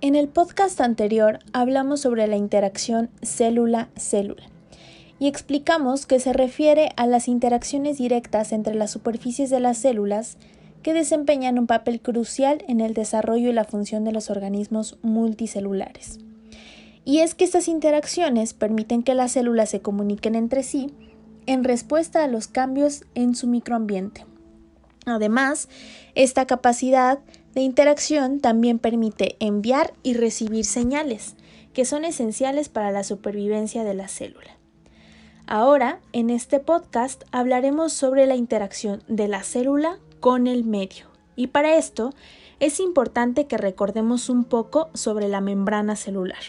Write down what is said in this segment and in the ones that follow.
En el podcast anterior hablamos sobre la interacción célula-célula y explicamos que se refiere a las interacciones directas entre las superficies de las células que desempeñan un papel crucial en el desarrollo y la función de los organismos multicelulares. Y es que estas interacciones permiten que las células se comuniquen entre sí en respuesta a los cambios en su microambiente. Además, esta capacidad de interacción también permite enviar y recibir señales, que son esenciales para la supervivencia de la célula. Ahora, en este podcast hablaremos sobre la interacción de la célula con el medio. Y para esto es importante que recordemos un poco sobre la membrana celular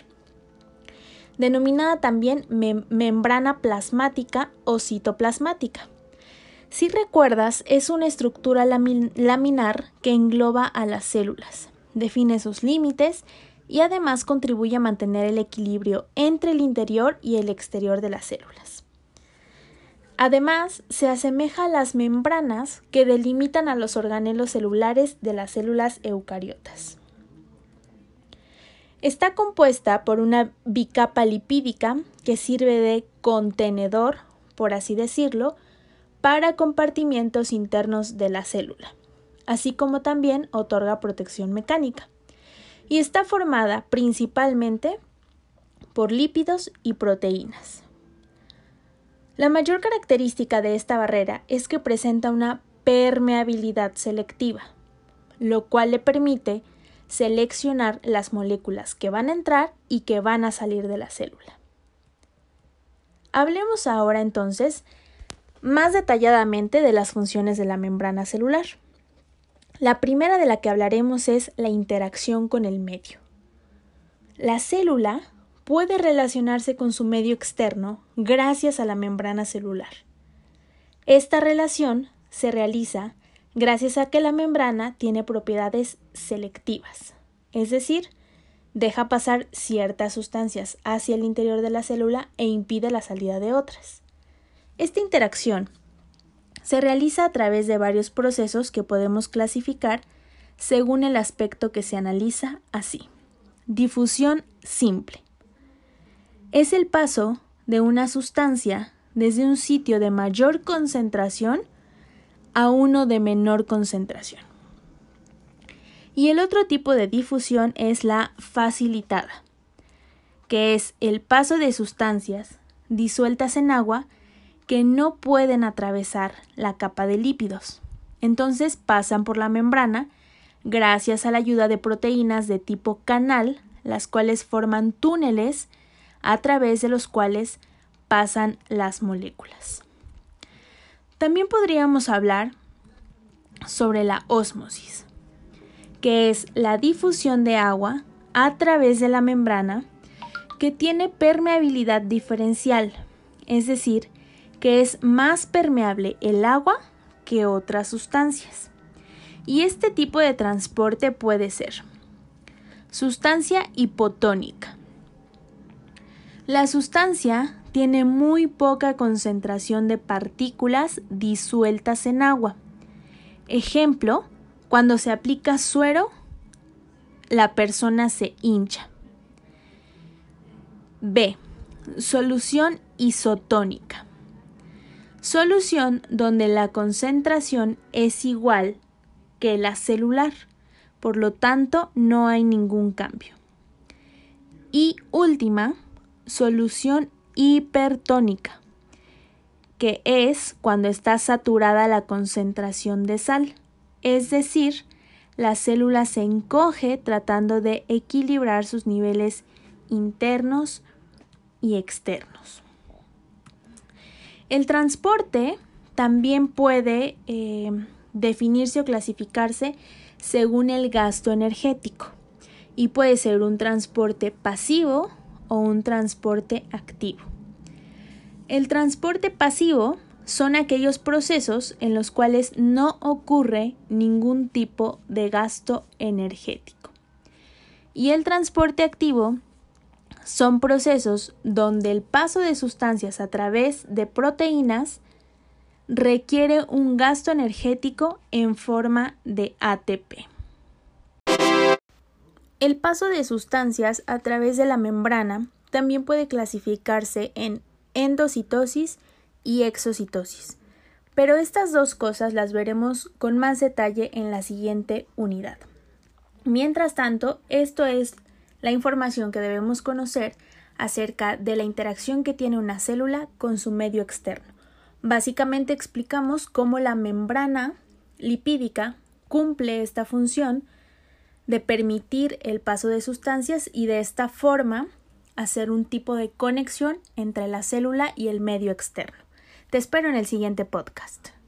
denominada también membrana plasmática o citoplasmática. Si recuerdas, es una estructura laminar que engloba a las células, define sus límites y además contribuye a mantener el equilibrio entre el interior y el exterior de las células. Además, se asemeja a las membranas que delimitan a los organelos celulares de las células eucariotas. Está compuesta por una bicapa lipídica que sirve de contenedor, por así decirlo, para compartimientos internos de la célula, así como también otorga protección mecánica. Y está formada principalmente por lípidos y proteínas. La mayor característica de esta barrera es que presenta una permeabilidad selectiva, lo cual le permite seleccionar las moléculas que van a entrar y que van a salir de la célula. Hablemos ahora entonces más detalladamente de las funciones de la membrana celular. La primera de la que hablaremos es la interacción con el medio. La célula puede relacionarse con su medio externo gracias a la membrana celular. Esta relación se realiza gracias a que la membrana tiene propiedades selectivas, es decir, deja pasar ciertas sustancias hacia el interior de la célula e impide la salida de otras. Esta interacción se realiza a través de varios procesos que podemos clasificar según el aspecto que se analiza así. Difusión simple. Es el paso de una sustancia desde un sitio de mayor concentración a uno de menor concentración. Y el otro tipo de difusión es la facilitada, que es el paso de sustancias disueltas en agua que no pueden atravesar la capa de lípidos. Entonces pasan por la membrana gracias a la ayuda de proteínas de tipo canal, las cuales forman túneles a través de los cuales pasan las moléculas. También podríamos hablar sobre la ósmosis, que es la difusión de agua a través de la membrana que tiene permeabilidad diferencial, es decir, que es más permeable el agua que otras sustancias. Y este tipo de transporte puede ser sustancia hipotónica. La sustancia tiene muy poca concentración de partículas disueltas en agua. Ejemplo, cuando se aplica suero, la persona se hincha. B. Solución isotónica. Solución donde la concentración es igual que la celular, por lo tanto no hay ningún cambio. Y última, solución hipertónica, que es cuando está saturada la concentración de sal, es decir, la célula se encoge tratando de equilibrar sus niveles internos y externos. El transporte también puede eh, definirse o clasificarse según el gasto energético y puede ser un transporte pasivo o un transporte activo. El transporte pasivo son aquellos procesos en los cuales no ocurre ningún tipo de gasto energético. Y el transporte activo son procesos donde el paso de sustancias a través de proteínas requiere un gasto energético en forma de ATP. El paso de sustancias a través de la membrana también puede clasificarse en endocitosis y exocitosis, pero estas dos cosas las veremos con más detalle en la siguiente unidad. Mientras tanto, esto es la información que debemos conocer acerca de la interacción que tiene una célula con su medio externo. Básicamente explicamos cómo la membrana lipídica cumple esta función de permitir el paso de sustancias y de esta forma hacer un tipo de conexión entre la célula y el medio externo. Te espero en el siguiente podcast.